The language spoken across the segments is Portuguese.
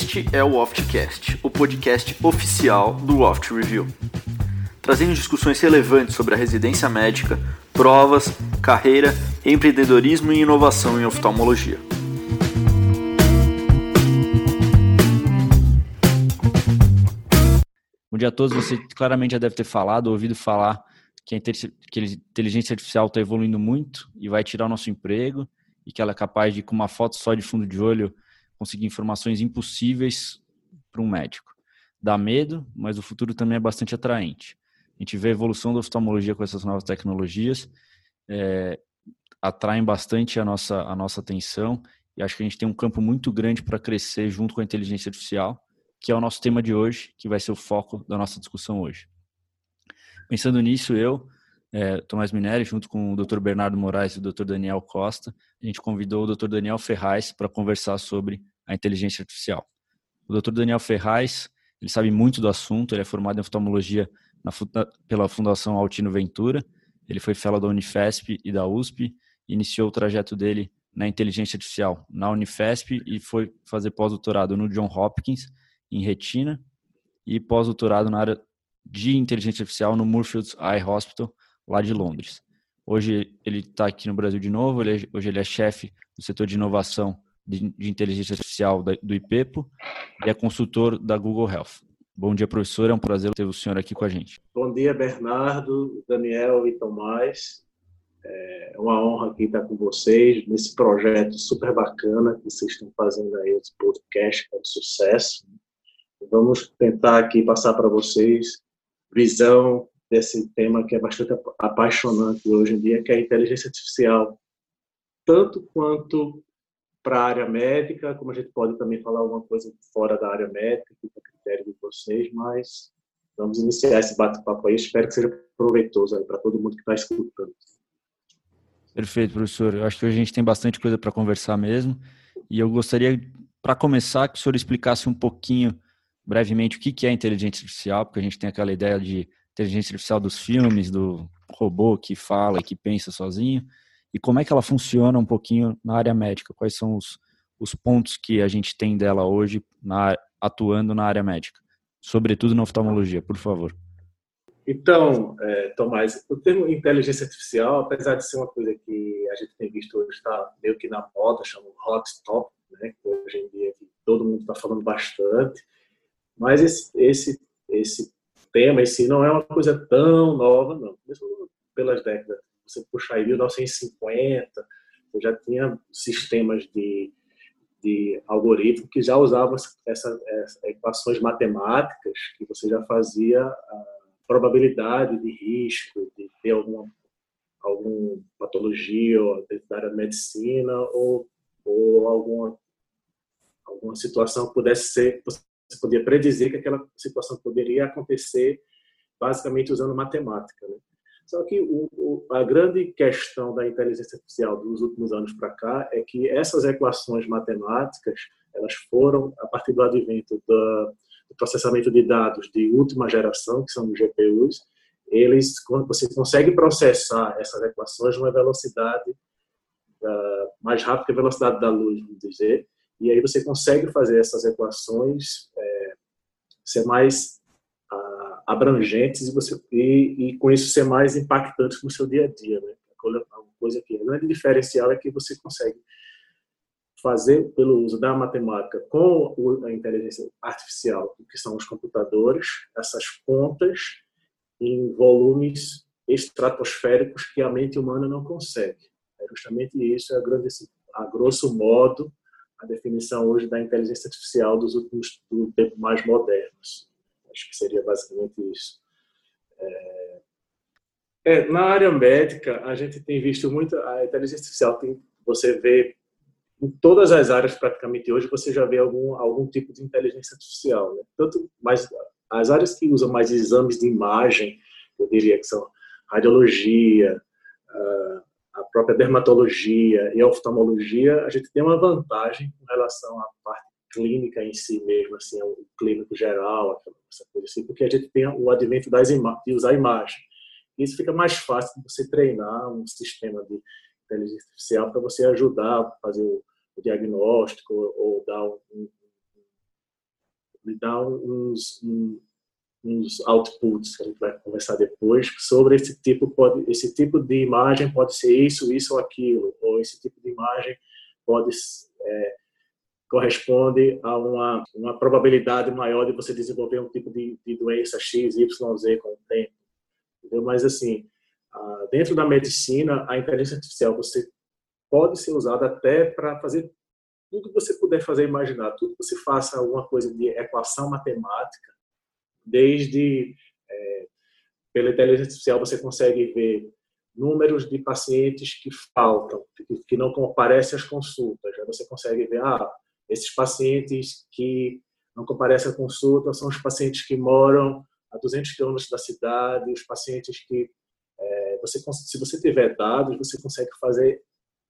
Este é o Oftcast, o podcast oficial do Oft Review, trazendo discussões relevantes sobre a residência médica, provas, carreira, empreendedorismo e inovação em oftalmologia. Bom dia a todos. Você claramente já deve ter falado, ouvido falar que a inteligência artificial está evoluindo muito e vai tirar o nosso emprego e que ela é capaz de, com uma foto só de fundo de olho, conseguir informações impossíveis para um médico. Dá medo, mas o futuro também é bastante atraente. A gente vê a evolução da oftalmologia com essas novas tecnologias, é, atraem bastante a nossa, a nossa atenção e acho que a gente tem um campo muito grande para crescer junto com a inteligência artificial, que é o nosso tema de hoje, que vai ser o foco da nossa discussão hoje. Pensando nisso, eu, é, Tomás Minelli, junto com o Dr. Bernardo Moraes e o Dr. Daniel Costa, a gente convidou o Dr. Daniel Ferraz para conversar sobre a inteligência artificial. O Dr. Daniel Ferraz, ele sabe muito do assunto, ele é formado em oftalmologia na, pela Fundação Altino Ventura, ele foi fellow da Unifesp e da USP, iniciou o trajeto dele na inteligência artificial na Unifesp e foi fazer pós-doutorado no John Hopkins em retina e pós-doutorado na área de inteligência artificial no Moorfields Eye Hospital lá de Londres. Hoje ele está aqui no Brasil de novo, ele é, hoje ele é chefe do setor de inovação de, de inteligência artificial da, do IPEPO e é consultor da Google Health. Bom dia, professor. É um prazer ter o senhor aqui com a gente. Bom dia, Bernardo, Daniel e Tomás. É uma honra aqui estar com vocês nesse projeto super bacana que vocês estão fazendo aí, esse podcast, que é sucesso. Vamos tentar aqui passar para vocês visão desse tema que é bastante apaixonante hoje em dia, que é a inteligência artificial, tanto quanto para a área médica, como a gente pode também falar alguma coisa fora da área médica, que é critério de vocês, mas vamos iniciar esse bate-papo aí. Espero que seja proveitoso para todo mundo que está escutando. Perfeito, professor. Eu acho que a gente tem bastante coisa para conversar mesmo. E eu gostaria, para começar, que o senhor explicasse um pouquinho, brevemente, o que é inteligência artificial, porque a gente tem aquela ideia de inteligência artificial dos filmes, do robô que fala e que pensa sozinho, e como é que ela funciona um pouquinho na área médica, quais são os, os pontos que a gente tem dela hoje na, atuando na área médica, sobretudo na oftalmologia, por favor. Então, é, Tomás, o termo inteligência artificial, apesar de ser uma coisa que a gente tem visto hoje, está meio que na moda, chama hot top, né, que hoje em dia todo mundo está falando bastante, mas esse, esse, esse tema em si não é uma coisa tão nova, não. Mesmo pelas décadas, você puxar aí 1950, eu já tinha sistemas de, de algoritmo que já usavam essas essa equações matemáticas, que você já fazia a probabilidade de risco, de ter alguma alguma patologia ou da área da medicina ou, ou alguma alguma situação que pudesse ser você podia predizer que aquela situação poderia acontecer basicamente usando matemática. Né? Só que o, o, a grande questão da inteligência artificial dos últimos anos para cá é que essas equações matemáticas elas foram a partir do advento do, do processamento de dados de última geração, que são os GPUs, eles você consegue processar essas equações numa velocidade uh, mais rápida que a velocidade da luz, vamos dizer, e aí você consegue fazer essas equações é, ser mais abrangentes e, você, e, e, com isso ser mais impactantes no seu dia a dia. Né? Uma coisa que é grande diferencial é que você consegue fazer pelo uso da matemática com a inteligência artificial, que são os computadores, essas contas em volumes estratosféricos que a mente humana não consegue. É justamente isso, é a, grande, a grosso modo, a definição hoje da inteligência artificial dos últimos do tempo mais modernos. Acho que seria basicamente isso. É... É, na área médica, a gente tem visto muito a inteligência artificial. Tem, você vê em todas as áreas praticamente hoje você já vê algum algum tipo de inteligência artificial. Né? Tanto, mas as áreas que usam mais exames de imagem, eu diria que são radiologia, uh, a própria dermatologia e oftalmologia, a gente tem uma vantagem com relação à parte clínica em si mesmo, assim, o clínico geral, essa coisa assim, porque a gente tem o advento das de usar imagem. Isso fica mais fácil de você treinar um sistema de inteligência artificial para você ajudar a fazer o, o diagnóstico ou, ou dar um, um, dá uns, um, uns outputs que a gente vai conversar depois sobre esse tipo pode esse tipo de imagem pode ser isso isso ou aquilo ou esse tipo de imagem pode é, corresponde a uma uma probabilidade maior de você desenvolver um tipo de, de doença x y z com o tempo entendeu? mas assim dentro da medicina a inteligência artificial você pode ser usada até para fazer tudo que você puder fazer imaginar tudo que você faça alguma coisa de equação matemática desde é, pela inteligência artificial você consegue ver números de pacientes que faltam, que não comparecem às consultas. Já você consegue ver, ah, esses pacientes que não comparecem à consulta são os pacientes que moram a 200 quilômetros da cidade, os pacientes que é, você se você tiver dados você consegue fazer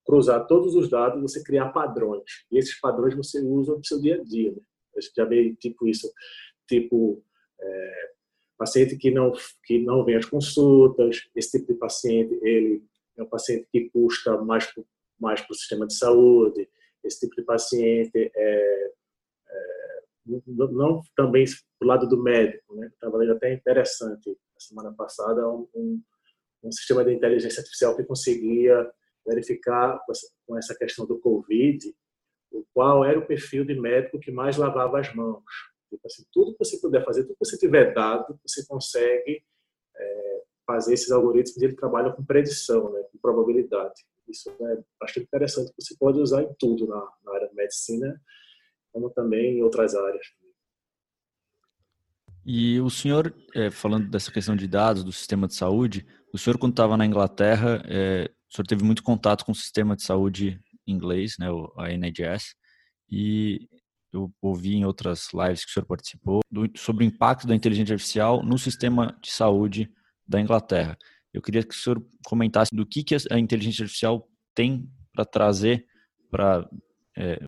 cruzar todos os dados, você criar padrões e esses padrões você usa no seu dia a dia. Né? Gente já vê tipo isso, tipo é, paciente que não que não vem às consultas, esse tipo de paciente ele é um paciente que custa mais mais para o sistema de saúde. Esse tipo de paciente é, é não também do lado do médico, né? Estava lendo até interessante a semana passada um, um, sistema de inteligência artificial que conseguia verificar com essa questão do Covid qual era o perfil de médico que mais lavava as mãos. Tipo assim, tudo que você puder fazer, tudo que você tiver dado, você consegue é, fazer esses algoritmos e ele trabalha com predição, né, com probabilidade. Isso é bastante interessante, você pode usar em tudo na, na área de medicina, como também em outras áreas. E o senhor, é, falando dessa questão de dados do sistema de saúde, o senhor quando estava na Inglaterra, é, o senhor teve muito contato com o sistema de saúde inglês, né, a NHS, e eu ouvi em outras lives que o senhor participou, do, sobre o impacto da inteligência artificial no sistema de saúde da Inglaterra. Eu queria que o senhor comentasse do que, que a inteligência artificial tem para trazer para é,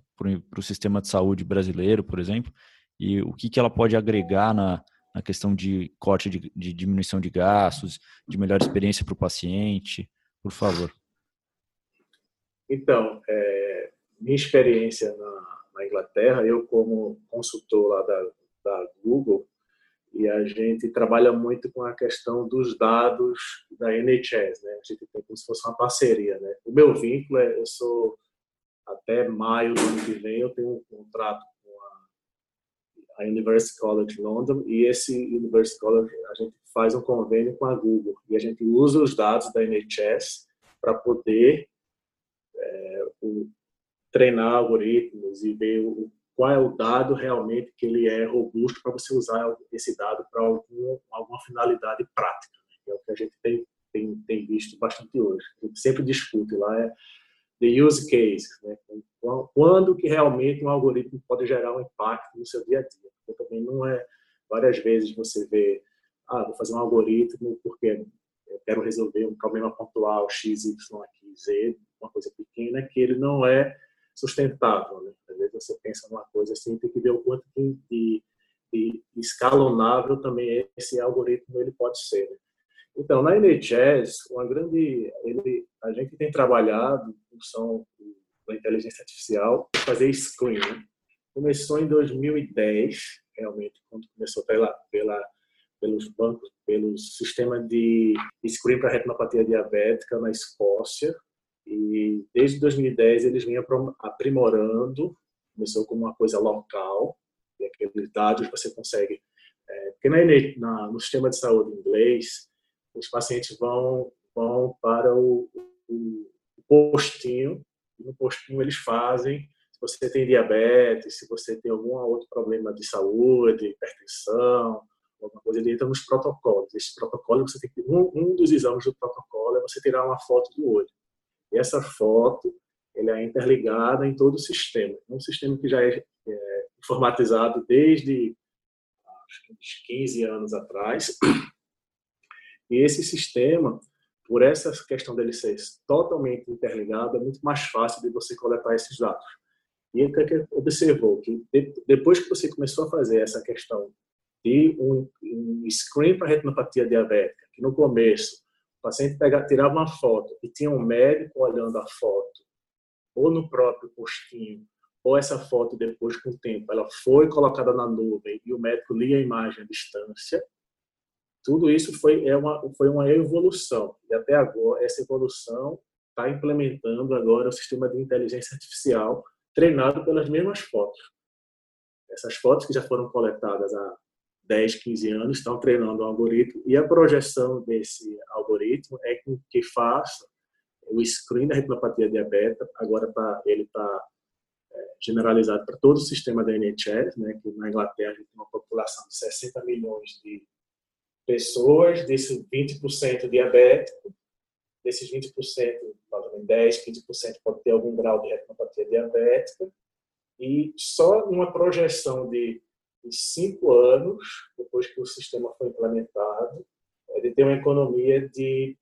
o sistema de saúde brasileiro, por exemplo, e o que, que ela pode agregar na, na questão de corte de, de diminuição de gastos, de melhor experiência para o paciente, por favor. Então, é, minha experiência na, na Inglaterra, eu como consultor lá da, da Google, e a gente trabalha muito com a questão dos dados da NHS, né? A gente tem como se fosse uma parceria, né? O meu vínculo é, eu sou até maio do ano que vem eu tenho um contrato com a, a University College London e esse University College a gente faz um convênio com a Google e a gente usa os dados da NHS para poder é, o, treinar algoritmos e ver o, qual é o dado realmente que ele é robusto para você usar esse dado para algum, alguma finalidade prática, né? Que é o que a gente tem, tem, tem visto bastante hoje. A gente sempre discute lá é the use case, né? quando que realmente um algoritmo pode gerar um impacto no seu dia a dia. Porque também não é várias vezes você vê, ah, vou fazer um algoritmo porque eu quero resolver um problema pontual x, y, aqui, z, uma coisa pequena que ele não é sustentável. Né? Às vezes você pensa numa coisa assim, tem que ver o quanto de, de, de escalonável também esse algoritmo ele pode ser. Né? Então, na NHS, uma grande, ele, a gente tem trabalhado em função da inteligência artificial fazer screen. Né? Começou em 2010, realmente, quando começou pela, pela pelos bancos, pelo sistema de screen para retinopatia diabética na Escócia, e desde 2010 eles vêm aprimorando, começou como uma coisa local, e aqueles dados você consegue. É, porque na, na, no sistema de saúde inglês, os pacientes vão, vão para o, o, o postinho, e no postinho eles fazem se você tem diabetes, se você tem algum outro problema de saúde, hipertensão, alguma coisa, ele entra nos protocolos. Esse protocolo, você tem que, um, um dos exames do protocolo é você tirar uma foto do olho. E essa foto ele é interligada em todo o sistema. É um sistema que já é, é informatizado desde acho que uns 15 anos atrás. E esse sistema, por essa questão dele ser totalmente interligado, é muito mais fácil de você coletar esses dados. E o que, observou? Que depois que você começou a fazer essa questão de um, um screen para retinopatia diabética, que no começo o paciente pegava, tirava uma foto e tinha um médico olhando a foto, ou no próprio postinho, ou essa foto depois com o tempo, ela foi colocada na nuvem e o médico lia a imagem à distância. Tudo isso foi é uma foi uma evolução. E até agora essa evolução está implementando agora o sistema de inteligência artificial treinado pelas mesmas fotos. Essas fotos que já foram coletadas há 10, 15 anos estão treinando o algoritmo e a projeção desse algoritmo é que faça o screen da retinopatia diabética, agora tá, ele está é, generalizado para todo o sistema da NHS, né, que na Inglaterra a gente tem uma população de 60 milhões de pessoas, desses 20% diabético, desses 20%, mais 10, 15% pode ter algum grau de retinopatia diabética, e só uma projeção de, de cinco anos, depois que o sistema foi implementado, ele tem uma economia de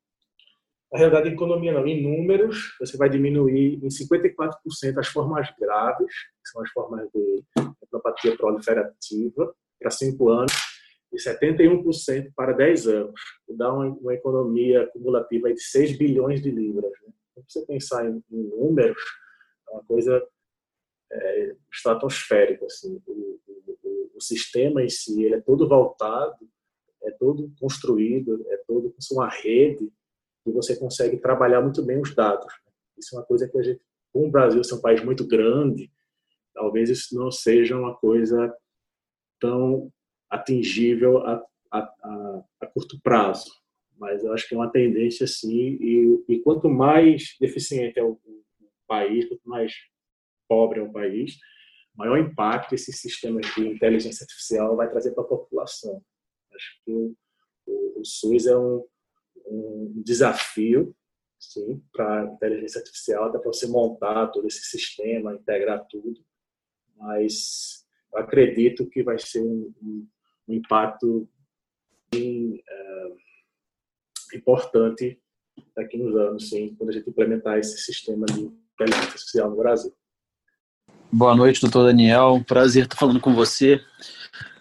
na realidade, economia não, em números, você vai diminuir em 54% as formas graves, que são as formas de hepatopatia proliferativa, para 5 anos, e 71% para 10 anos. Dá uma, uma, economia acumulativa de 6 bilhões de libras. Né? Então, você pensar em, em, números, é uma coisa é, estratosférica. Assim. O, o, o, sistema em si ele é todo voltado, é todo construído, é todo com uma rede e você consegue trabalhar muito bem os dados. Isso é uma coisa que a gente, como o Brasil ser um país muito grande, talvez isso não seja uma coisa tão atingível a, a, a, a curto prazo. Mas eu acho que é uma tendência sim, e, e quanto mais deficiente é o, o país, quanto mais pobre é o país, maior impacto esses sistemas de inteligência artificial vai trazer para a população. Acho que o, o, o SUS é um, um desafio sim, para a inteligência artificial, até para você montar todo esse sistema, integrar tudo. Mas acredito que vai ser um, um, um impacto bem, é, importante daqui nos anos, sim, quando a gente implementar esse sistema de inteligência artificial no Brasil. Boa noite, doutor Daniel. Prazer estar falando com você.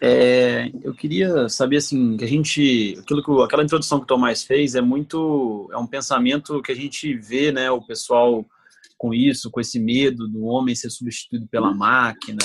É, eu queria saber assim que a gente, aquilo que aquela introdução que o Tomás fez é muito, é um pensamento que a gente vê, né, o pessoal com isso, com esse medo do homem ser substituído pela máquina,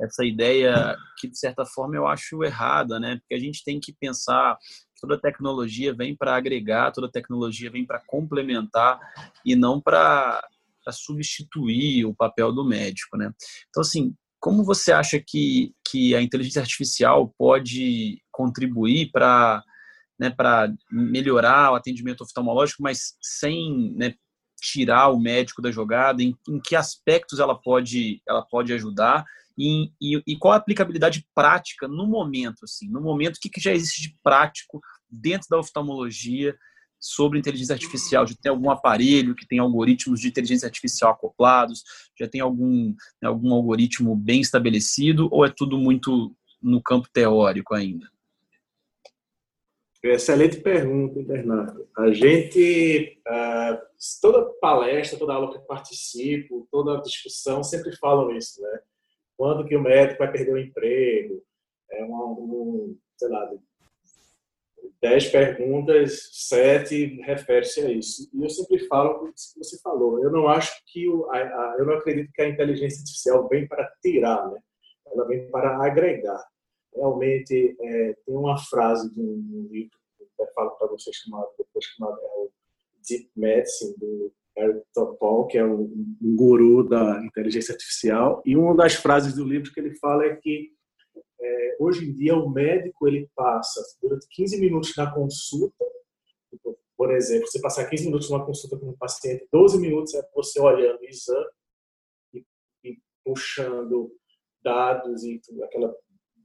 essa ideia que de certa forma eu acho errada, né? Porque a gente tem que pensar que toda tecnologia vem para agregar, toda tecnologia vem para complementar e não para substituir o papel do médico, né? Então assim, como você acha que, que a inteligência artificial pode contribuir para né, para melhorar o atendimento oftalmológico, mas sem né, tirar o médico da jogada? Em, em, que aspectos ela pode, ela pode ajudar? E, e, e, qual a aplicabilidade prática no momento? Assim, no momento, o que, que já existe de prático dentro da oftalmologia sobre inteligência artificial, já tem algum aparelho que tem algoritmos de inteligência artificial acoplados, já tem algum, né, algum algoritmo bem estabelecido, ou é tudo muito no campo teórico ainda? Excelente pergunta, Bernardo. A gente, uh, toda palestra, toda aula que participo, toda discussão, sempre falam isso, né? Quando que o médico vai perder o emprego? É um, um sei lá, dez perguntas, sete refere-se a isso. E eu sempre falo o que você falou. Eu não acho que o, a, a, eu não acredito que a inteligência artificial vem para tirar, né? Ela vem para agregar. Realmente é, tem uma frase de um, livro que eu falo para vocês chamado depois chamado é o Deep Medicine do Eric Topol, que é um, um guru da inteligência artificial. E uma das frases do livro que ele fala é que é, hoje em dia, o médico ele passa durante 15 minutos na consulta, por exemplo, você passar 15 minutos numa consulta com um paciente, 12 minutos é você olhando o exame e, e puxando dados e aquela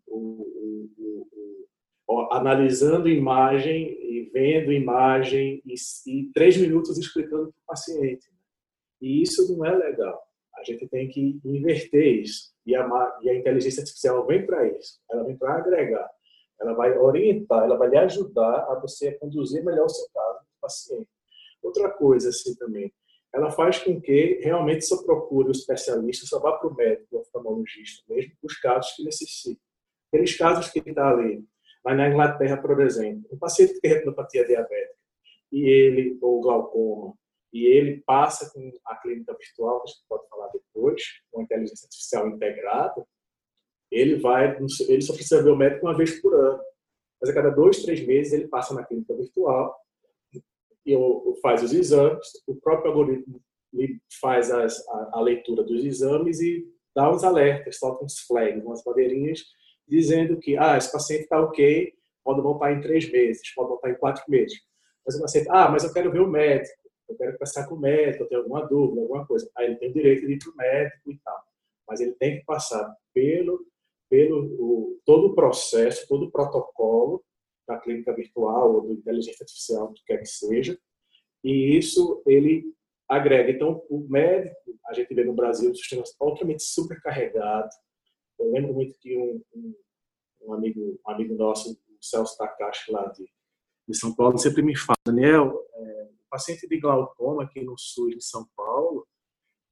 o, o, o, analisando imagem e vendo imagem e, três minutos explicando para o paciente. E isso não é legal. A gente tem que inverter isso. E a, e a inteligência artificial vem para isso. Ela vem para agregar. Ela vai orientar, ela vai lhe ajudar a você conduzir melhor o seu caso do paciente. Outra coisa assim também, ela faz com que realmente só procure o especialista, só vá para o médico, o oftalmologista, mesmo os casos que necessitam. Aqueles casos que está ali, mas na Inglaterra, por exemplo, um paciente que tem retinopatia diabética e ele, ou glaucoma, e ele passa com a clínica virtual, que a gente pode falar depois, com inteligência artificial integrada, ele vai, ele só precisa ver o médico uma vez por ano. Mas a cada dois, três meses ele passa na clínica virtual e faz os exames. O próprio algoritmo faz as, a, a, leitura dos exames e dá uns alertas, solta uns flags, umas bandeirinhas, dizendo que ah, esse paciente está ok, pode voltar em três meses, pode voltar em quatro meses. Mas o paciente, ah, mas eu quero ver o médico, eu quero passar com o médico, eu tenho alguma dúvida, alguma coisa. Aí ele tem o direito de ir para o médico e tal. Mas ele tem que passar pelo, pelo o, todo o processo, todo o protocolo da clínica virtual ou do inteligência artificial, do que quer que seja, e isso ele agrega. Então, o médico, a gente vê no Brasil um sistema altamente supercarregado. Eu lembro muito que um, um, um amigo, um amigo nosso, o Celso Takashi, lá de, de São Paulo, sempre me fala, Daniel, é, paciente de glaucoma aqui no sul de São Paulo,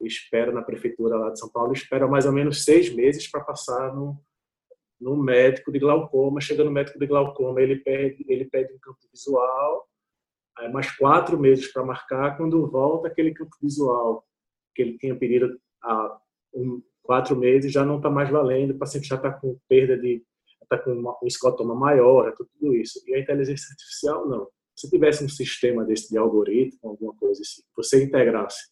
espera na prefeitura lá de São Paulo, espera mais ou menos seis meses para passar no, no médico de glaucoma. Chega no médico de glaucoma, ele pede, ele pede um campo visual, aí mais quatro meses para marcar. Quando volta aquele campo visual que ele tinha pedido há um, quatro meses, já não está mais valendo, o paciente já está com perda de. está com uma, um escotoma maior, é tudo isso. E a inteligência artificial, não. Se tivesse um sistema desse de algoritmo, alguma coisa assim, você integrasse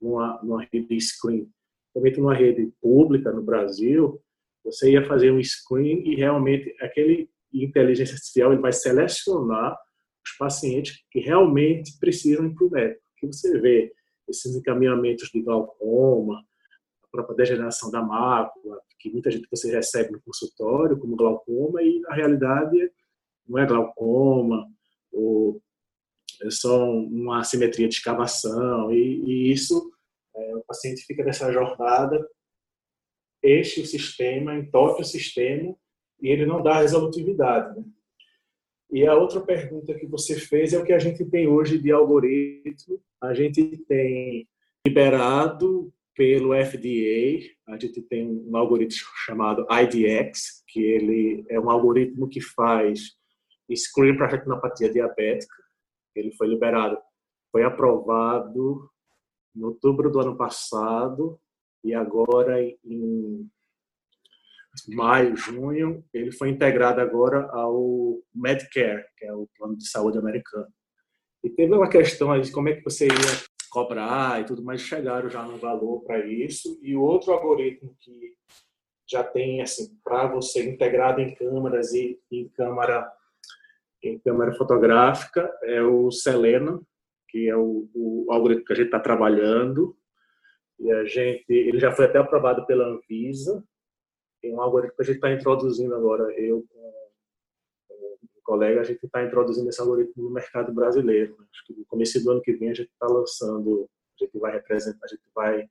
numa, numa rede screen, também numa rede pública no Brasil, você ia fazer um screen e realmente aquele inteligência artificial ele vai selecionar os pacientes que realmente precisam ir para o médico. Que você vê esses encaminhamentos de glaucoma, própria degeneração da mácula, que muita gente você recebe no consultório como glaucoma e na realidade não é glaucoma ou é só uma assimetria de escavação e, e isso é, o paciente fica nessa jornada enche o sistema, entope o sistema e ele não dá resolutividade. Né? E a outra pergunta que você fez é o que a gente tem hoje de algoritmo. A gente tem liberado pelo FDA, a gente tem um algoritmo chamado IDX, que ele é um algoritmo que faz screen para retinopatia diabética. Ele foi liberado, foi aprovado em outubro do ano passado e agora em maio, junho, ele foi integrado agora ao Medicare, que é o plano de saúde americano. E teve uma questão aí de como é que você ia cobrar e tudo mais, chegaram já no valor para isso. E outro algoritmo que já tem assim para você integrado em câmeras e em câmera em câmera fotográfica é o Selena, que é o, o algoritmo que a gente está trabalhando e a gente, ele já foi até aprovado pela Anvisa. Tem um algoritmo que a gente está introduzindo agora, eu com colega, a gente está introduzindo esse algoritmo no mercado brasileiro. Acho que no começo do ano que vem a gente está lançando, a gente vai representar, a gente vai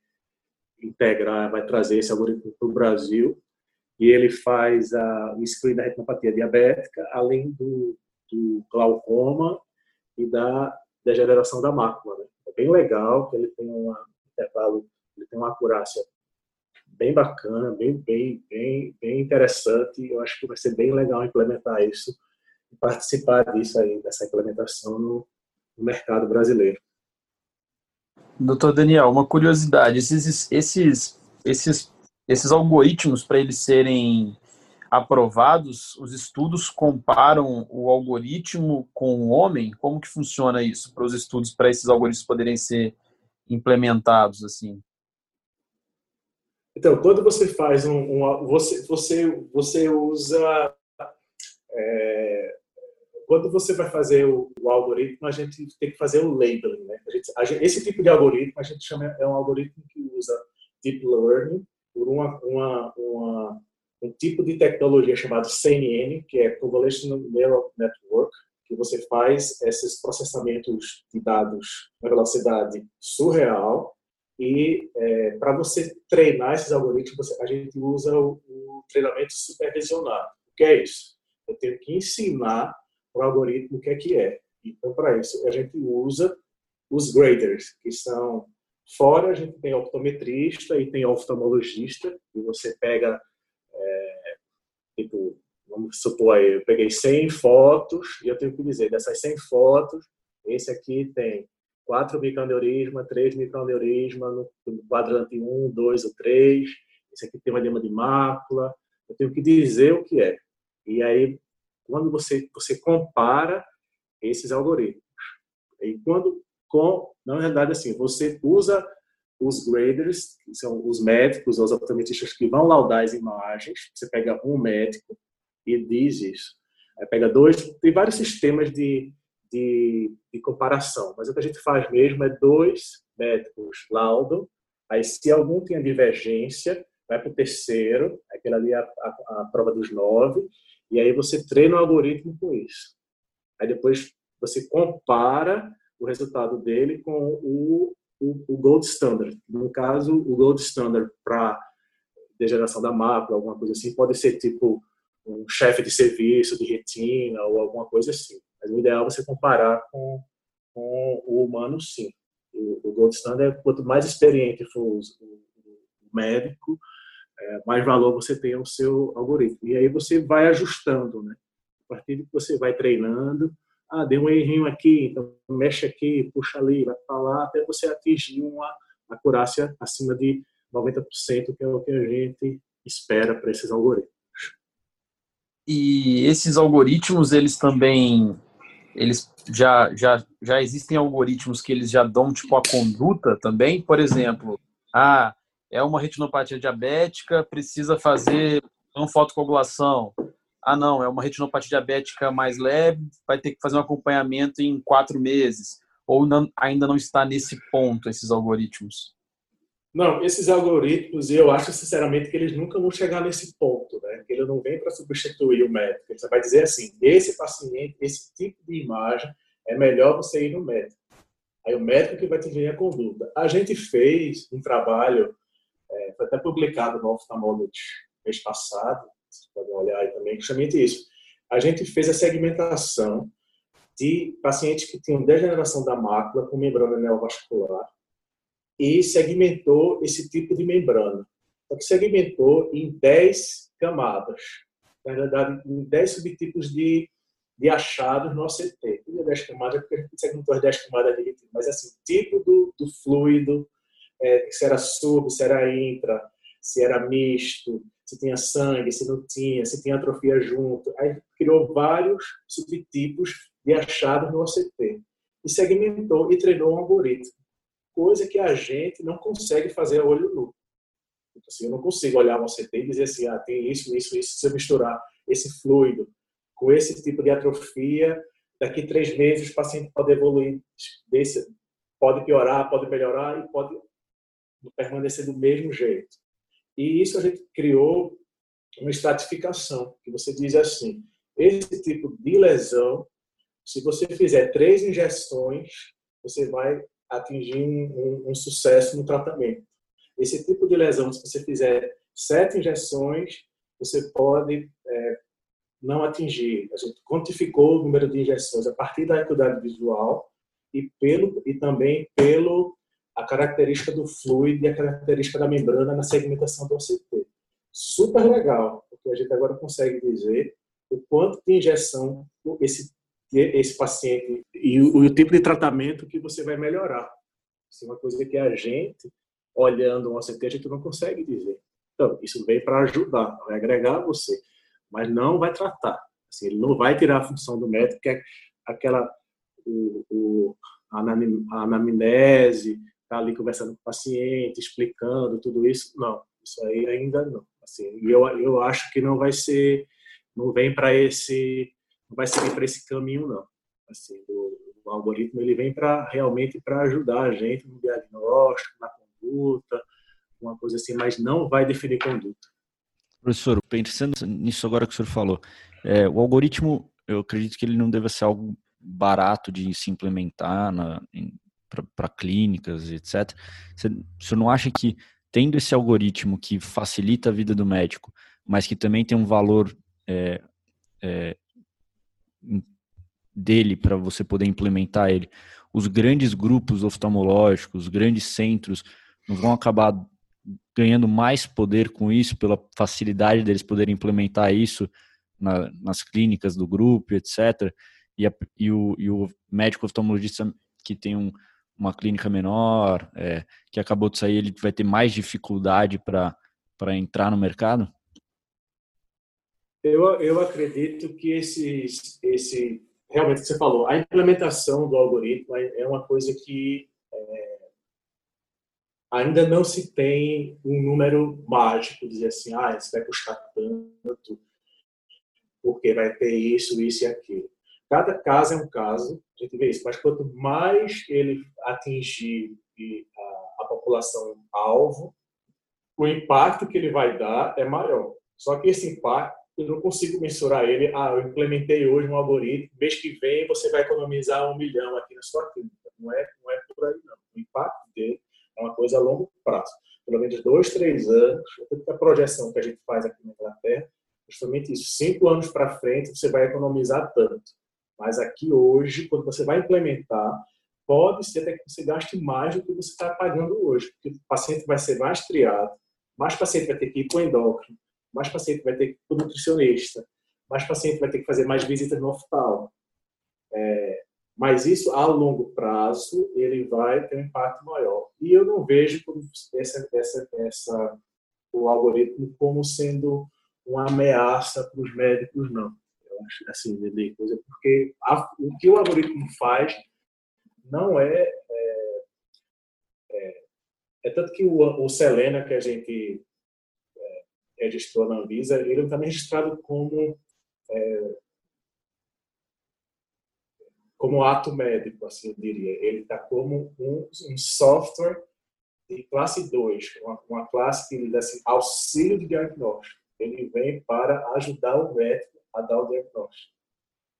integrar, vai trazer esse algoritmo para o Brasil e ele faz a, o screen da retinopatia diabética, além do, do glaucoma e da degeneração da mácula. Né? É bem legal ele tem um intervalo ele tem uma acurácia bem bacana, bem, bem, bem, bem interessante. Eu acho que vai ser bem legal implementar isso e participar disso aí, dessa implementação no, no mercado brasileiro. Doutor Daniel, uma curiosidade: esses, esses, esses, esses algoritmos, para eles serem aprovados, os estudos comparam o algoritmo com o homem? Como que funciona isso para os estudos, para esses algoritmos poderem ser implementados assim? Então, quando você faz um, um você, você, você usa é, quando você vai fazer o, o, algoritmo, a gente tem que fazer o labeling, né? A gente, a gente, esse tipo de algoritmo a gente chama é um algoritmo que usa deep learning por uma, uma, uma um tipo de tecnologia chamado CNN, que é Convolutional Neural Network, que você faz esses processamentos de dados na velocidade surreal e é, para você treinar esses algoritmos, a gente usa o, o, treinamento supervisionado. O que é isso? Eu tenho que ensinar o algoritmo o que é que é. Então, para isso, a gente usa os graders, que são fora a gente tem optometrista e tem oftalmologista, e você pega, é, tipo, vamos supor aí, eu peguei 100 fotos e eu tenho que dizer, dessas 100 fotos, esse aqui tem quatro microaneurisma, três microaneurisma no, no quadrante 1, 2 ou 3. Esse aqui tem uma edema de mácula. Eu tenho que dizer o que é. E aí, quando você, você compara esses algoritmos, e quando, com, na verdade, assim, você usa os graders, que são os médicos, os optometristas que vão laudar as imagens. Você pega um médico e diz isso. Aí pega dois, tem vários sistemas de, de, de, comparação, mas o que a gente faz mesmo é dois médicos laudam, aí se algum tem divergência, vai para o terceiro, aquela ali é a, a, a prova dos nove, e aí você treina o algoritmo com isso. Aí depois você compara o resultado dele com o o, o gold standard. No caso, o gold standard para degeneração da mácula, alguma coisa assim, pode ser tipo um chefe de serviço de retina ou alguma coisa assim. Mas o ideal é você comparar com, com o humano, sim. O, o gold standard, é quanto mais experiente for o, o médico, é, mais valor você tem ao seu algoritmo. E aí você vai ajustando, né? A partir de que você vai treinando, ah, deu um errinho aqui, então mexe aqui, puxa ali, vai para lá, até você atingir uma acurácia acima de 90%, que é o que a gente espera para esses algoritmos. E esses algoritmos, eles também, eles já, já, já existem algoritmos que eles já dão tipo a conduta também, por exemplo, ah, é uma retinopatia diabética, precisa fazer uma fotocoagulação ah, não, é uma retinopatia diabética mais leve, vai ter que fazer um acompanhamento em quatro meses. Ou não, ainda não está nesse ponto, esses algoritmos? Não, esses algoritmos, eu acho sinceramente que eles nunca vão chegar nesse ponto, né? Ele não vem para substituir o médico. Ele vai dizer assim: esse paciente, esse tipo de imagem, é melhor você ir no médico. Aí o médico que vai te ver a conduta. A gente fez um trabalho, é, foi até publicado no Ophthalmology mês passado, vocês podem olhar aí também, justamente isso. A gente fez a segmentação de pacientes que tinham degeneração da mácula com membrana neovascular e segmentou esse tipo de membrana. Só que segmentou em 10 camadas, na verdade, em 10 subtipos de, de achados no OCT. Não é 10 camadas, porque a gente segmentou as 10 camadas de mas assim, tipo do, do fluido, é, se era sub, se era intra, se era misto, se tinha sangue, se não tinha, se tinha atrofia junto. Aí criou vários subtipos de achados no OCT e segmentou e treinou um algoritmo, coisa que a gente não consegue fazer a olho nu. Então, assim, eu não consigo olhar um OCT e dizer assim, ah, tem isso, isso, isso. Se eu misturar esse fluido com esse tipo de atrofia, daqui três meses o paciente pode evoluir, desse, pode piorar, pode melhorar e pode permanecer do mesmo jeito. E isso a gente criou uma estratificação, que você diz assim, esse tipo de lesão, se você fizer três injeções, você vai atingir um, um, sucesso no tratamento. Esse tipo de lesão, se você fizer sete injeções, você pode é, não atingir. A gente quantificou o número de injeções a partir da acuidade visual e, pelo, e também pelo a característica do fluido e a característica da membrana na segmentação do OCT. Super legal, porque a gente agora consegue dizer o quanto de injeção esse, esse paciente e o, o tipo de tratamento que você vai melhorar. Isso é uma coisa que a gente, olhando um OCT, a gente não consegue dizer. Então, isso vem para ajudar, vai agregar você, mas não vai tratar. Assim, ele não vai tirar a função do médico, que é aquela o, o, a anamnese, tá ali conversando com o paciente, explicando tudo isso. Não, isso aí ainda não. Assim, e eu, eu acho que não vai ser, não vem para esse, não vai seguir para esse caminho não. Assim, o, o algoritmo ele vem para realmente para ajudar a gente no diagnóstico, na conduta, uma coisa assim, mas não vai definir conduta. Professor, pensando nisso agora que o senhor falou, é, o algoritmo, eu acredito que ele não deva ser algo barato de se implementar na, em, para clínicas, etc. Você, você não acha que tendo esse algoritmo que facilita a vida do médico, mas que também tem um valor é, é, dele para você poder implementar ele, os grandes grupos oftalmológicos, os grandes centros, não vão acabar ganhando mais poder com isso, pela facilidade deles poderem implementar isso na, nas clínicas do grupo, etc. E, a, e, o, e o médico oftalmologista que tem um, uma clínica menor, é, que acabou de sair, ele vai ter mais dificuldade para entrar no mercado? Eu, eu acredito que esse, esse realmente que você falou, a implementação do algoritmo é, é uma coisa que é, ainda não se tem um número mágico, dizer assim, ah, isso vai custar tanto, porque vai ter isso, isso e aquilo. Cada caso é um caso, a gente vê isso, mas quanto mais ele atingir a, população alvo, o impacto que ele vai dar é maior. Só que esse impacto eu não consigo mensurar ele. Ah, eu implementei hoje um algoritmo, mês que vem você vai economizar um milhão aqui na sua clínica. Não é, não é por aí, não. O impacto dele é uma coisa a longo prazo. Pelo menos dois, três anos, a projeção que a gente faz aqui na Inglaterra, justamente isso. Cinco anos para frente você vai economizar tanto. Mas aqui hoje, quando você vai implementar, pode ser até que você gaste mais do que você está pagando hoje, porque o paciente vai ser mais triado, mais paciente vai ter que ir para o endócrino, mais paciente vai ter que ir para o nutricionista, mais paciente vai ter que fazer mais visitas no hospital. É, mas isso, a longo prazo, ele vai ter um impacto maior. E eu não vejo essa, essa, essa, o algoritmo como sendo uma ameaça para os médicos, não assim, de coisa, porque a, o que o algoritmo faz não é, é, é, é tanto que o, o, Selena que a gente é, registrou na Anvisa, ele está registrado como é, como ato médico, assim eu diria. Ele está como um, um, software de classe 2, uma, uma classe que ele dá assim, auxílio de diagnóstico. Ele vem para ajudar o médico a dar o diagnóstico,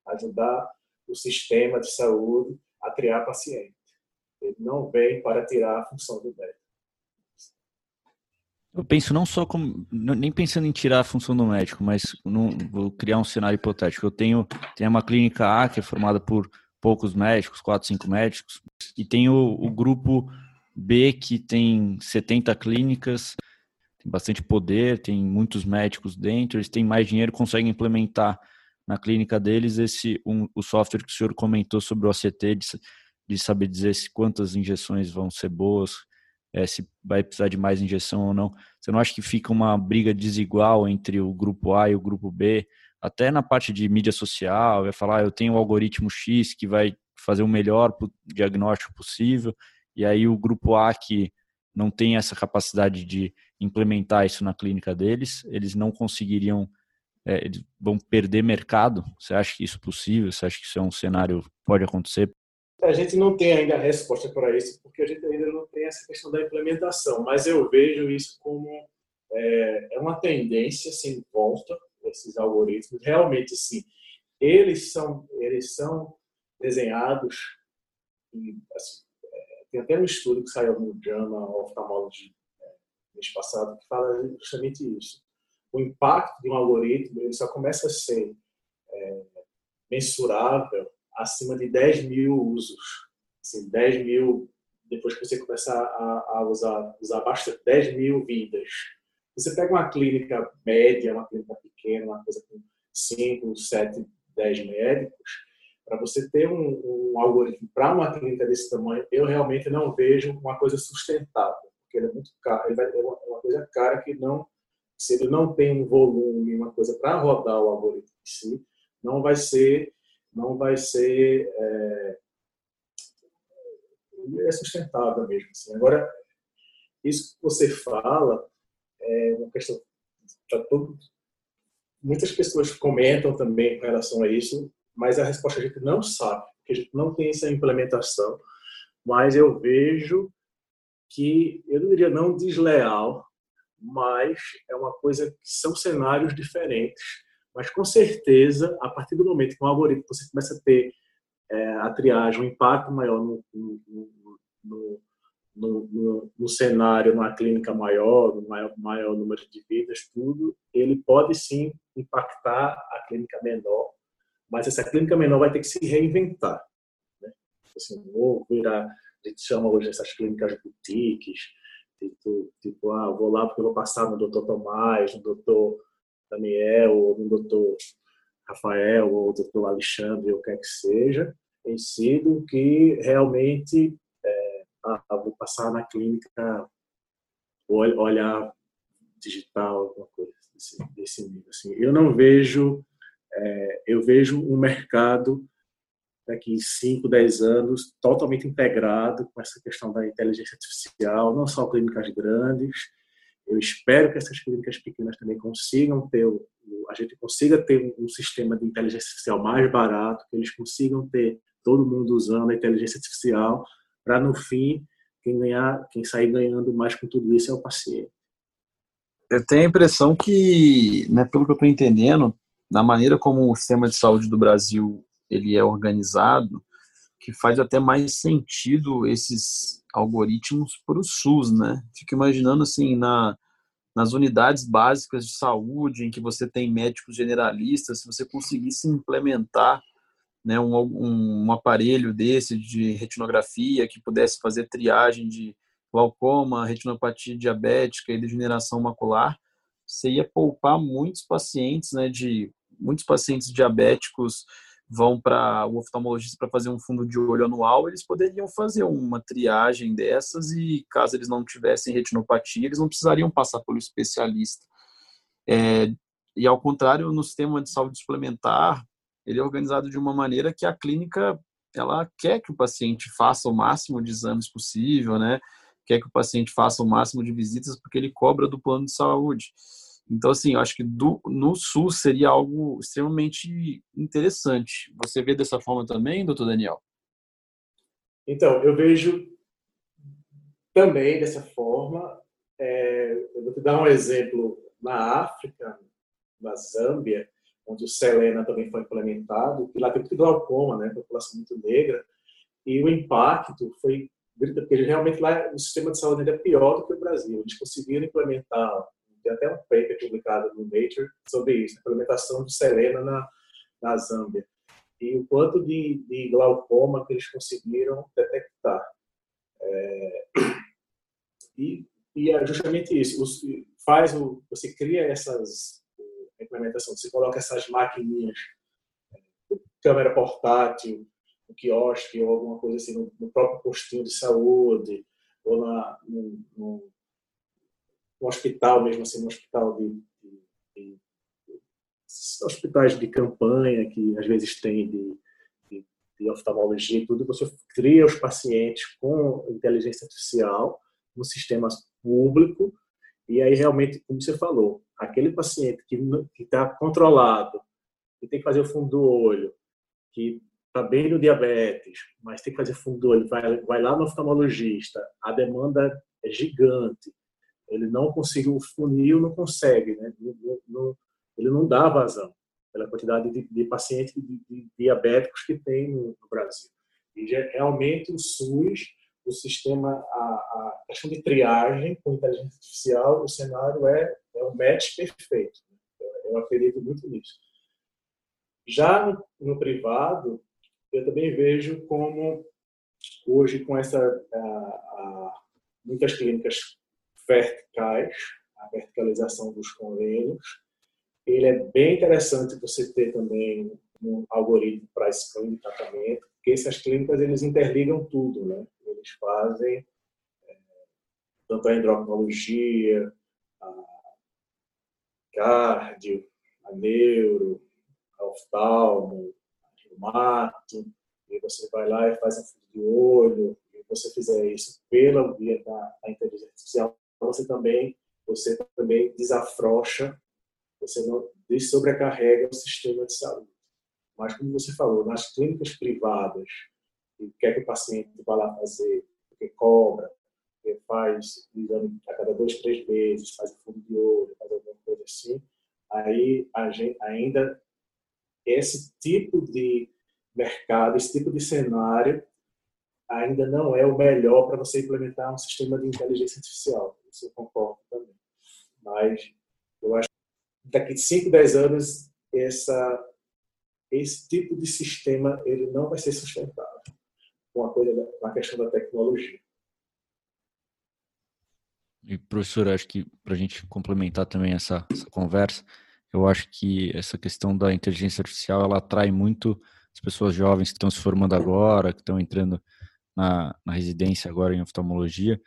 ajudar o sistema de saúde a triar paciente. Ele não vem para tirar a função do médico. Eu penso não só como, nem pensando em tirar a função do médico, mas vou criar um cenário hipotético. Eu tenho, tenho uma clínica A que é formada por poucos médicos, quatro, cinco médicos, e o, o grupo B que tem 70 clínicas tem bastante poder, tem muitos médicos dentro, eles têm mais dinheiro, conseguem implementar na clínica deles esse um, o software que o senhor comentou sobre o OCT, de, de saber dizer se quantas injeções vão ser boas, é, se vai precisar de mais injeção ou não. Você não acha que fica uma briga desigual entre o grupo A e o grupo B? Até na parte de mídia social, vai falar, ah, eu tenho o algoritmo X que vai fazer o melhor diagnóstico possível, e aí o grupo A que não tem essa capacidade de implementar isso na clínica deles, eles não conseguiriam, é, eles vão perder mercado. Você acha que isso é possível? Você acha que isso é um cenário pode acontecer? A gente não tem ainda resposta para isso, porque a gente ainda não tem essa questão da implementação, mas eu vejo isso como é, é uma tendência sem volta, esses algoritmos. Realmente, sim, eles são, eles são desenhados, e, assim, é, tem até um estudo que saiu no of Ophthalmology mês passado, que fala justamente isso. O impacto de um algoritmo ele só começa a ser é, mensurável acima de 10 mil usos. Assim, 10 mil, depois que você começar a, a usar, usar bastante, 10 mil vidas. Você pega uma clínica média, uma clínica pequena, uma coisa com 5, 7, 10 médicos, para você ter um, um algoritmo para uma clínica desse tamanho, eu realmente não vejo uma coisa sustentável porque ele é muito caro, ele vai, é uma, é uma coisa cara que não, se ele não tem um volume, uma coisa para rodar o algoritmo em si, não vai ser, não vai ser é, é sustentável mesmo. Assim. Agora, isso que você fala é uma questão para todo muitas pessoas comentam também com relação a isso, mas a resposta a gente não sabe, porque a gente não tem essa implementação. Mas eu vejo que eu não diria não desleal, mas é uma coisa que são cenários diferentes. Mas com certeza, a partir do momento que um algoritmo você começa a ter é, a triagem, um impacto maior no, no, no, no, no cenário, numa clínica maior, no maior, maior número de vidas, tudo, ele pode sim impactar a clínica menor, mas essa clínica menor vai ter que se reinventar. Né? Assim, ou virar a gente chama hoje essas clínicas boutiques, tipo, tipo ah, vou lá porque eu vou passar no doutor Tomás, no doutor Daniel, ou no doutor Rafael, ou doutor Alexandre, ou o que quer que seja, em si, do que realmente é, ah, vou passar na clínica olhar digital, alguma coisa desse, desse nível. Assim. Eu não vejo, é, eu vejo um mercado daqui 5, 10 anos totalmente integrado com essa questão da inteligência artificial, não só clínicas grandes. Eu espero que essas clínicas pequenas também consigam ter, a gente consiga ter um sistema de inteligência artificial mais barato, que eles consigam ter todo mundo usando a inteligência artificial, para no fim quem ganhar, quem sair ganhando mais com tudo isso é o paciente. Eu tenho a impressão que, né, pelo que eu estou entendendo, na maneira como o sistema de saúde do Brasil ele é organizado, que faz até mais sentido esses algoritmos para o SUS, né? Fico imaginando assim na nas unidades básicas de saúde, em que você tem médicos generalistas, se você conseguisse implementar né, um, um, um, aparelho desse de retinografia que pudesse fazer triagem de glaucoma, retinopatia diabética e degeneração macular, você ia poupar muitos pacientes, né, de muitos pacientes diabéticos vão para o oftalmologista para fazer um fundo de olho anual, eles poderiam fazer uma triagem dessas e caso eles não tivessem retinopatia, eles não precisariam passar pelo especialista. É, e ao contrário, no sistema de saúde suplementar, ele é organizado de uma maneira que a clínica ela quer que o paciente faça o máximo de exames possível, né? Quer que o paciente faça o máximo de visitas porque ele cobra do plano de saúde. Então, assim, eu acho que do, no SUS seria algo extremamente interessante. Você vê dessa forma também, doutor Daniel? Então, eu vejo também dessa forma. É, eu vou te dar um exemplo. Na África, na Zâmbia, onde o Selena também foi implementado, e lá tem muito glaucoma, né, população muito negra, e o impacto foi porque realmente lá o sistema de saúde é pior do que o Brasil. Eles conseguiram implementar, tem até um paper publicado no Nature sobre isso, a implementação de Selena na, na Zâmbia. E o quanto de, de glaucoma que eles conseguiram detectar. É, e, e é justamente isso, faz o, você cria essas implementação. Você coloca essas maquininhas, câmera portátil, no quiosque ou alguma coisa assim, no, no próprio postinho de saúde, ou na, no, no, no hospital mesmo, assim, no hospital de, de, de, de, hospitais de campanha que às vezes tem de, de, de oftalmologia e tudo, você cria os pacientes com inteligência artificial no sistema público e aí, realmente, como você falou, aquele paciente que está controlado, que tem que fazer o fundo do olho, que está bem no diabetes, mas tem que fazer fundo do olho, vai, vai lá no oftalmologista, a demanda é gigante, ele não conseguiu, o funil não consegue, né? Não, não, ele não dá vazão pela quantidade de, de pacientes de, de diabéticos que tem no, no Brasil. E realmente o SUS o sistema, a, a questão de triagem com inteligência artificial, o cenário é, é um match perfeito. Eu acredito muito nisso. Já no, no privado, eu também vejo como hoje com essa a, a, muitas clínicas verticais, a verticalização dos convênios, ele é bem interessante você ter também um algoritmo para screening de tratamento, porque essas clínicas eles interligam tudo, né? eles fazem, é, tanto a endocrinologia, a cardio, a neuro, a oftalmo, reumato, e você vai lá e faz um fundo de olho, e você fizer isso pela via da, da inteligência artificial, você também, você também desafrocha, você não sobrecarrega o sistema de saúde. Mas, como você falou, nas clínicas privadas, que quer que o paciente vá lá fazer, porque cobra, porque faz exame a cada dois, três meses, faz fundo de olho, faz alguma coisa assim, aí a gente ainda esse tipo de mercado, esse tipo de cenário ainda não é o melhor para você implementar um sistema de inteligência artificial. Isso eu concordo também. Mas eu acho que daqui 5, 10 anos essa esse tipo de sistema ele não vai ser sustentável com a, coisa com a questão da tecnologia. E, professor, acho que para a gente complementar também essa, essa, conversa, eu acho que essa questão da inteligência artificial ela atrai muito as pessoas jovens que estão se formando agora, que estão entrando na, na residência agora em oftalmologia.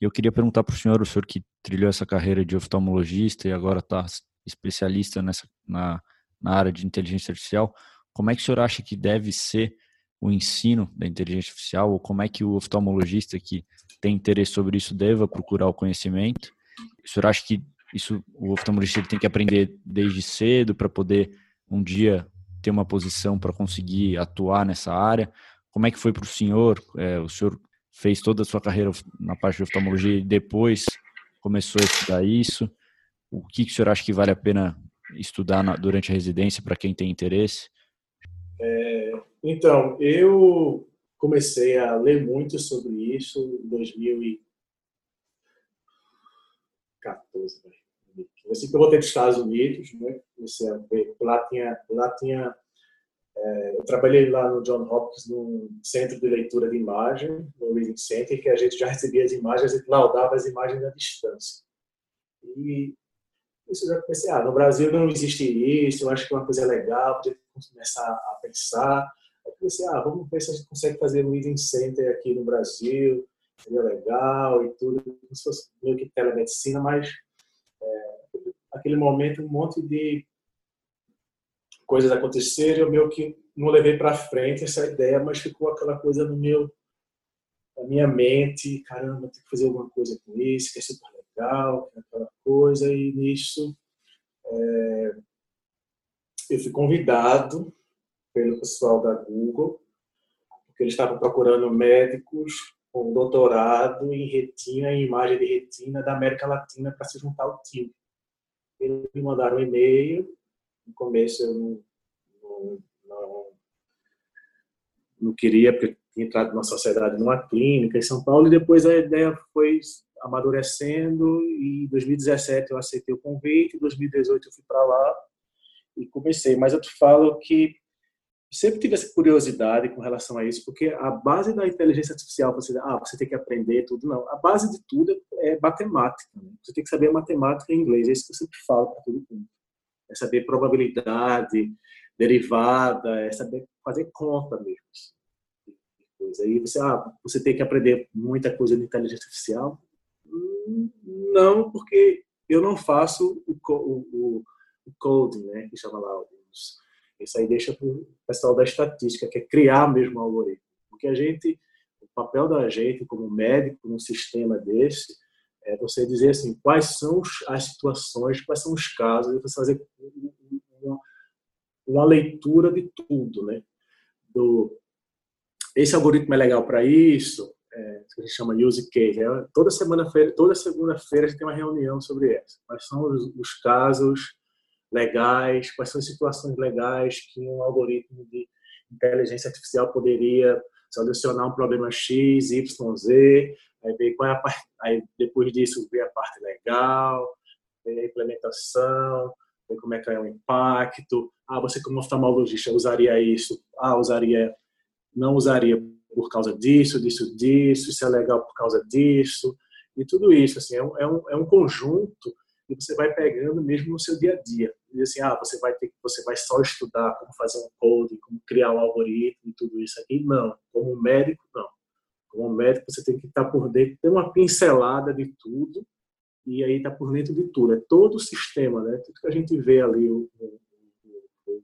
Eu queria perguntar para o senhor, o senhor que trilhou essa carreira de oftalmologista e agora está especialista nessa, na, na área de inteligência artificial, como é que o senhor acha que deve ser o ensino da inteligência artificial, ou como é que o oftalmologista que tem interesse sobre isso deva procurar o conhecimento? O senhor acha que isso o oftalmologista tem que aprender desde cedo para poder um dia ter uma posição para conseguir atuar nessa área? Como é que foi para o senhor? É, o senhor fez toda a sua carreira na parte de oftalmologia e depois começou a estudar isso? O que, que o senhor acha que vale a pena estudar na, durante a residência para quem tem interesse? É, então, eu comecei a ler muito sobre isso em 2014. Né? Assim que eu voltei dos Estados Unidos, né? comecei a ver, lá tinha, lá tinha é, eu trabalhei lá no John Hopkins, no centro de leitura de imagem, no Reading Center, que a gente já recebia as imagens e laudava as imagens à distância. E isso já comecei, ah, no Brasil não existe isso, eu acho que é uma coisa legal, podia começar a pensar. Aí comecei, ah, vamos ver se a gente consegue fazer um Reading Center aqui no Brasil, seria legal e tudo, como se fosse meio que telemedicina, mas é, naquele momento um monte de coisas aconteceram, eu meio que não levei para frente essa ideia, mas ficou aquela coisa no meu na minha mente, caramba, tem que fazer alguma coisa com isso, que é super legal, é aquela coisa, e nisso é, eu fui convidado pelo pessoal da Google, porque eles estavam procurando médicos com doutorado em retina, em imagem de retina da América Latina para se juntar ao time. Eles me mandaram um e-mail no começo eu não, não, não, não queria, porque tinha entrado numa sociedade, numa clínica em São Paulo, e depois a ideia foi amadurecendo, e em 2017 eu aceitei o convite, em 2018 eu fui para lá e comecei. Mas eu te falo que sempre tive essa curiosidade com relação a isso, porque a base da inteligência artificial, você, ah, você tem que aprender tudo, não. A base de tudo é matemática. Né? Você tem que saber matemática em inglês, é isso que eu sempre falo para todo mundo é saber probabilidade, derivada, é saber fazer conta mesmo. Coisa. Aí você, ah, você tem que aprender muita coisa de inteligência artificial? Não, porque eu não faço o, o, o coding, né, que chama lá. Isso aí deixa para o pessoal da estatística, que é criar mesmo o algoritmo. Porque a gente, o papel da gente como médico num sistema desse é você dizer assim, quais são as situações, quais são os casos, e você fazer uma, uma leitura de tudo, né? Do, esse algoritmo é legal para isso, é, que a gente chama use case. É, toda semana-feira, toda segunda-feira a gente tem uma reunião sobre isso. Quais são os, os, casos legais, quais são as situações legais que um algoritmo de inteligência artificial poderia solucionar um problema X, Y, Z, aí ver qual é a parte, aí depois disso ver a parte legal, a implementação, ver como é que é o impacto. Ah, você como oftalmologista usaria isso? Ah, usaria, não usaria por causa disso, disso, disso, isso é legal por causa disso, e tudo isso, assim, é um, é um, é conjunto e você vai pegando mesmo no seu dia a dia. E assim, ah, você vai ter você vai só estudar como fazer um code, como criar um algoritmo e tudo isso aqui. Não, como médico, não. Como médico, você tem que estar por dentro, ter uma pincelada de tudo e aí está por dentro de tudo. É todo o sistema, né? Tudo que a gente vê ali, o, o, o,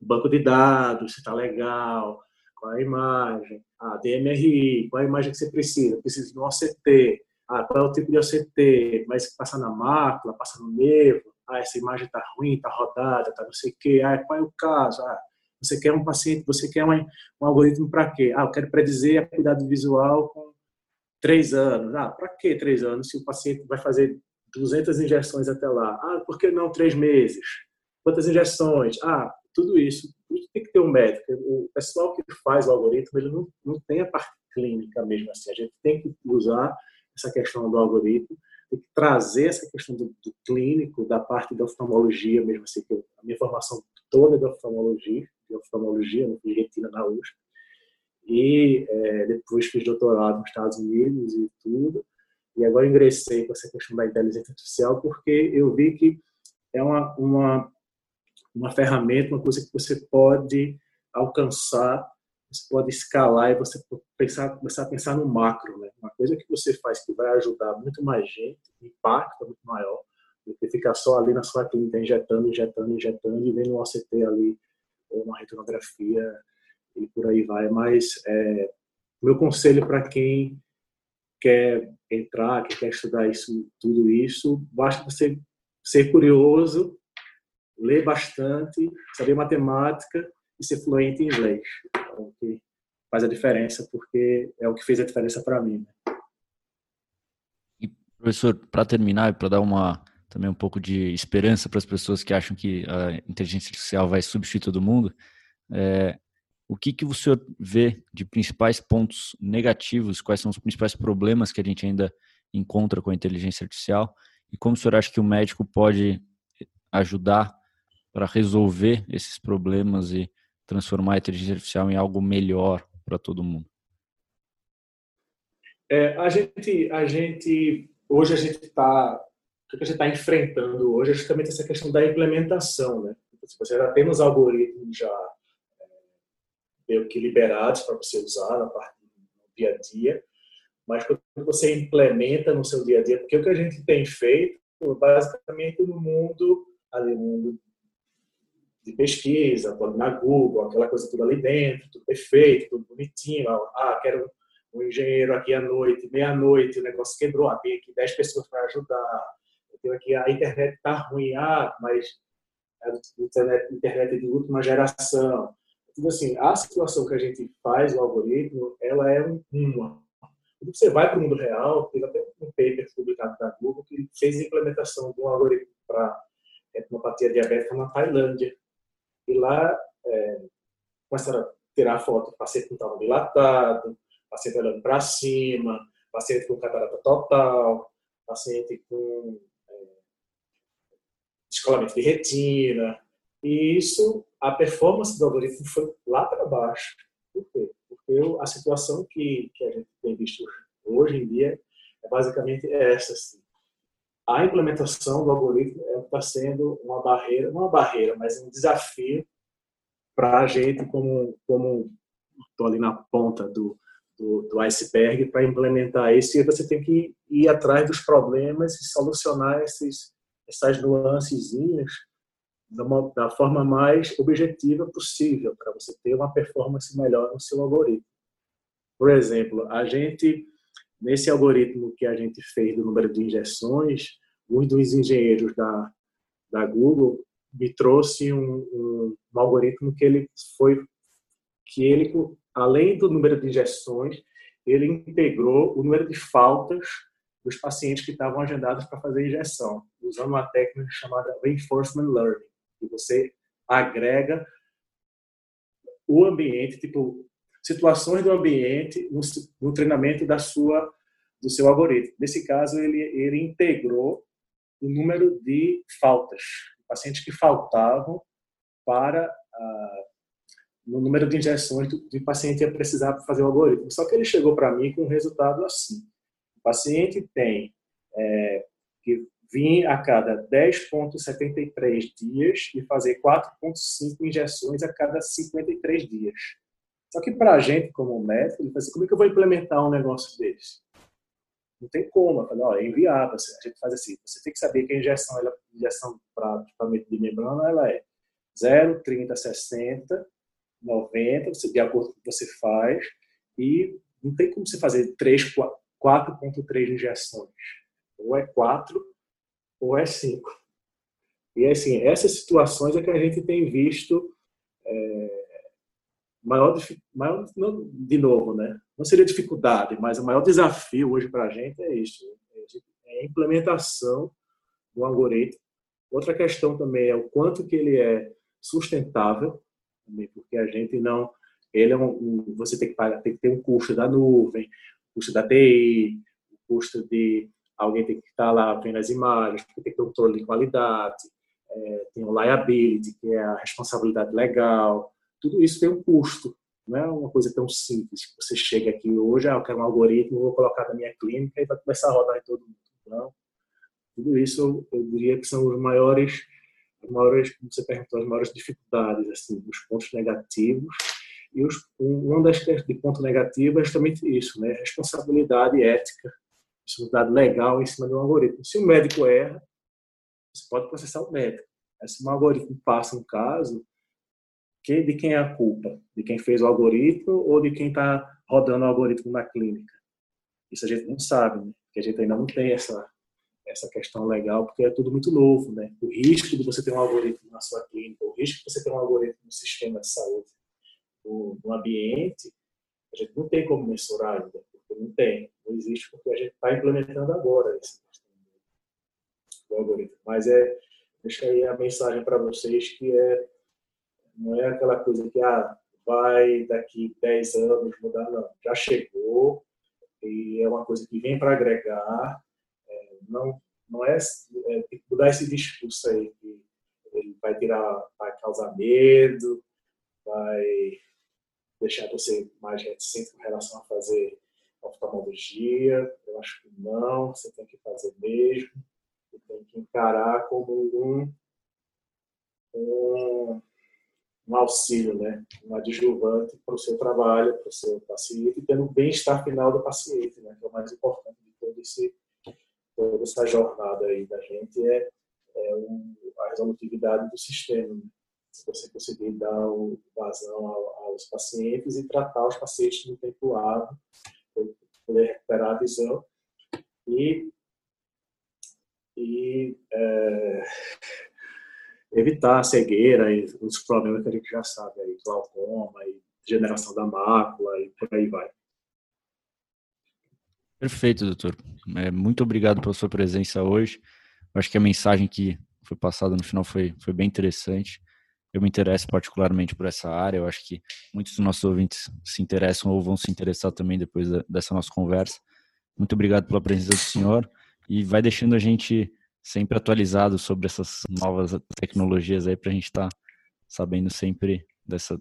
o banco de dados, se está legal, qual a imagem, a DMRI, qual a imagem que você precisa, precisa de um OCT, ah, qual é o tipo de OCT, mas passa na mácula, passa no nervo, ah, essa imagem está ruim, está rodada, está não sei o quê, ah, qual é o caso, ah, você quer um paciente, você quer um, um algoritmo para quê? Ah, eu quero predizer a cuidado visual com três anos. Ah, para que três anos se o paciente vai fazer 200 injeções até lá? Ah, por que não três meses? Quantas injeções? Ah, tudo isso. Tem que ter um médico. O pessoal que faz o algoritmo, ele não, não tem a parte clínica mesmo assim. A gente tem que usar essa questão do algoritmo, tem que trazer essa questão do, do clínico, da parte da oftalmologia mesmo assim, que a minha formação toda da oftalmologia, de oftalmologia, né, fiz retina na USP, e é, depois fiz doutorado nos Estados Unidos e tudo, e agora ingressei com essa questão da inteligência artificial porque eu vi que é uma, uma, uma ferramenta, uma coisa que você pode alcançar você pode escalar e você pensar, começar a pensar no macro, né? Uma coisa que você faz que vai ajudar muito mais gente, impacto muito maior, do que ficar só ali na sua clínica injetando, injetando, injetando e vendo um OCT ali, ou uma retinografia e por aí vai. Mas é, meu conselho para quem quer entrar, que quer estudar isso, tudo isso, basta você ser curioso, ler bastante, saber matemática e ser fluente em inglês. Então, que faz a diferença, porque é o que fez a diferença para mim. Né? E, professor, para terminar, para dar uma também um pouco de esperança para as pessoas que acham que a inteligência artificial vai substituir todo mundo, é, o que, que o senhor vê de principais pontos negativos, quais são os principais problemas que a gente ainda encontra com a inteligência artificial e como o senhor acha que o médico pode ajudar para resolver esses problemas e transformar a inteligência artificial em algo melhor para todo mundo? É, a gente, a gente, hoje a gente está, o que a gente está enfrentando hoje é justamente essa questão da implementação, né? Você já tem os algoritmos já meio que liberados para você usar na parte do dia a dia, mas quando você implementa no seu dia a dia, porque o que a gente tem feito, basicamente no mundo, ali no mundo de pesquisa, na Google, aquela coisa tudo ali dentro, tudo perfeito, tudo bonitinho, ah, quero um engenheiro aqui à noite, meia-noite, o negócio quebrou, ah, tem aqui 10 pessoas para ajudar, tenho aqui, a internet está ruim, ah, mas é internet, internet de última geração, Tipo assim, a situação que a gente faz o algoritmo, ela é uma. Quando você vai para o mundo real, teve até um paper publicado da Google que fez a implementação de um algoritmo para retinopatia diabética na Tailândia. E lá é, começaram a tirar foto do paciente que estava dilatado, paciente olhando para cima, paciente com catarata total, paciente com descolamento de retina. E isso a performance do algoritmo foi lá para baixo. Por quê? Porque a situação que, que a gente tem visto hoje em dia é basicamente essa. Assim. A implementação do algoritmo está sendo uma barreira, não uma barreira, mas um desafio para a gente, como como estou ali na ponta do, do, do iceberg, para implementar isso. E você tem que ir atrás dos problemas e solucionar esses, essas nuancezinhas da forma mais objetiva possível para você ter uma performance melhor no seu algoritmo. Por exemplo, a gente nesse algoritmo que a gente fez do número de injeções, um dos engenheiros da da Google me trouxe um, um, um algoritmo que ele foi que ele além do número de injeções, ele integrou o número de faltas dos pacientes que estavam agendados para fazer injeção, usando uma técnica chamada reinforcement learning que você agrega o ambiente, tipo situações do ambiente no, no, treinamento da sua do seu algoritmo. Nesse caso, ele ele integrou o número de faltas, pacientes que faltavam para ah, no número de injeções do, do paciente ia precisar fazer o algoritmo. Só que ele chegou para mim com um resultado assim: o paciente tem é, que vir a cada 10,73 dias e fazer 4,5 injeções a cada 53 dias. Só que para a gente, como médico, ele fala assim, como é que eu vou implementar um negócio desse? Não tem como. Eu falei, ó, é inviável. A gente faz assim, você tem que saber que a injeção, injeção para equipamento de membrana, ela é 0, 30, 60, 90, de acordo com o que você faz, e não tem como você fazer 4,3 injeções. Ou é 4 ou é 5. E assim, essas situações é que a gente tem visto é, maior, maior não, de novo, né? Não seria dificuldade, mas o maior desafio hoje para a gente é isso: é a implementação do algoritmo. Outra questão também é o quanto que ele é sustentável, porque a gente não, ele é um você tem que pagar, tem que ter um custo da nuvem, custo da TI, o custo de alguém tem que estar lá vendo as imagens, tem que ter controle de qualidade, é, tem o liability, que é a responsabilidade legal, tudo isso tem um custo, não é uma coisa tão simples, que você chega aqui hoje, ah, eu quero um algoritmo, vou colocar na minha clínica e vai começar a rodar em todo mundo. Não. Tudo isso eu diria que são os maiores, maiores como você perguntou, as maiores dificuldades, assim, os pontos negativos. E os, um das de ponto negativo é justamente isso, né? Responsabilidade ética, responsabilidade legal em cima de um algoritmo. Se o médico erra, você pode processar o médico. Mas se um algoritmo passa um caso, de quem é a culpa? De quem fez o algoritmo ou de quem está rodando o algoritmo na clínica? Isso a gente não sabe, né? Porque a gente ainda não tem essa essa questão legal, porque é tudo muito novo, né? O risco de você ter um algoritmo na sua clínica, o risco de você ter um algoritmo no sistema de saúde, no, ambiente, a gente não tem como mensurar ainda, porque não tem, não existe, porque a gente está implementando agora esse do algoritmo. Mas é, deixa aí a mensagem para vocês que é não é aquela coisa que ah, vai daqui 10 anos mudar, não. Já chegou e é uma coisa que vem para agregar. É, não, não é, é tem que mudar esse discurso aí que ele vai tirar, vai causar medo, vai deixar você mais reticente com relação a fazer oftalmologia. Eu acho que não, você tem que fazer mesmo. Você tem que encarar como um, um um auxílio, né? um adjuvante para o seu trabalho, para o seu paciente, e tendo o bem-estar final do paciente, né? que é o mais importante de todo esse, toda essa jornada aí da gente, é, é a resolutividade do sistema. Né? Você conseguir dar vazão aos pacientes e tratar os pacientes no tempo hábil, poder recuperar a visão e, e é, evitar a cegueira e os problemas que a gente já sabe, aí, glaucoma e degeneração da mácula e por aí vai. Perfeito, doutor. É, muito obrigado pela sua presença hoje. Acho que a mensagem que foi passada no final foi, foi bem interessante. Eu me interesso particularmente por essa área. Eu acho que muitos dos nossos ouvintes se interessam ou vão se interessar também depois da, dessa nossa conversa. Muito obrigado pela presença do senhor e vai deixando a gente sempre atualizado sobre essas novas tecnologias aí para a gente estar tá sabendo sempre dessa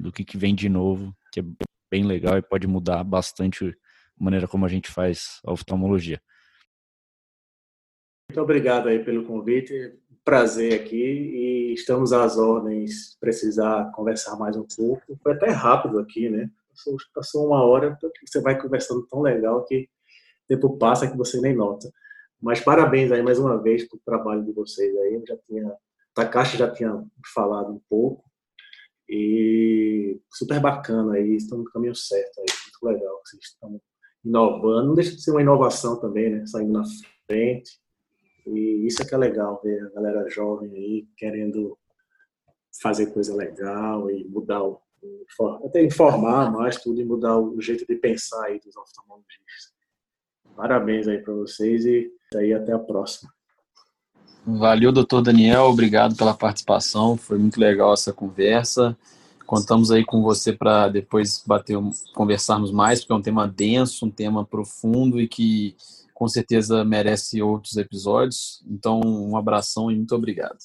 do que, que vem de novo, que é bem legal e pode mudar bastante a maneira como a gente faz a oftalmologia. Muito obrigado aí pelo convite, prazer aqui e estamos às ordens, precisar conversar mais um pouco. Foi até rápido aqui, né? Passou, passou uma hora, você vai conversando tão legal que o tempo passa que você nem nota. Mas parabéns aí mais uma vez pelo trabalho de vocês aí. Já tinha, Takashi já tinha falado um pouco e super bacana aí, estão no caminho certo aí, muito legal. Vocês estão inovando, não deixa de ser uma inovação também, né? Saindo na frente. E isso é que é legal ver a galera jovem aí querendo fazer coisa legal e mudar o até informar mais tudo e mudar o jeito de pensar aí dos oftalmologistas. Parabéns aí para vocês e aí até a próxima. Valeu, doutor Daniel, obrigado pela participação, foi muito legal essa conversa. Contamos aí com você para depois bater, conversarmos mais, porque é um tema denso, um tema profundo e que com certeza merece outros episódios. Então, um abração e muito obrigado.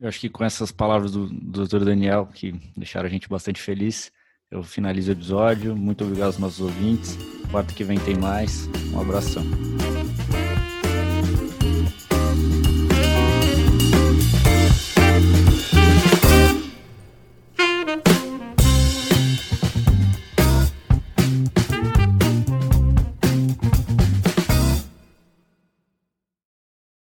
Eu acho que com essas palavras do, do Dr. Daniel, que deixaram a gente bastante feliz, eu finalizo o episódio. Muito obrigado aos nossos ouvintes. Quarta que vem tem mais. Um abração.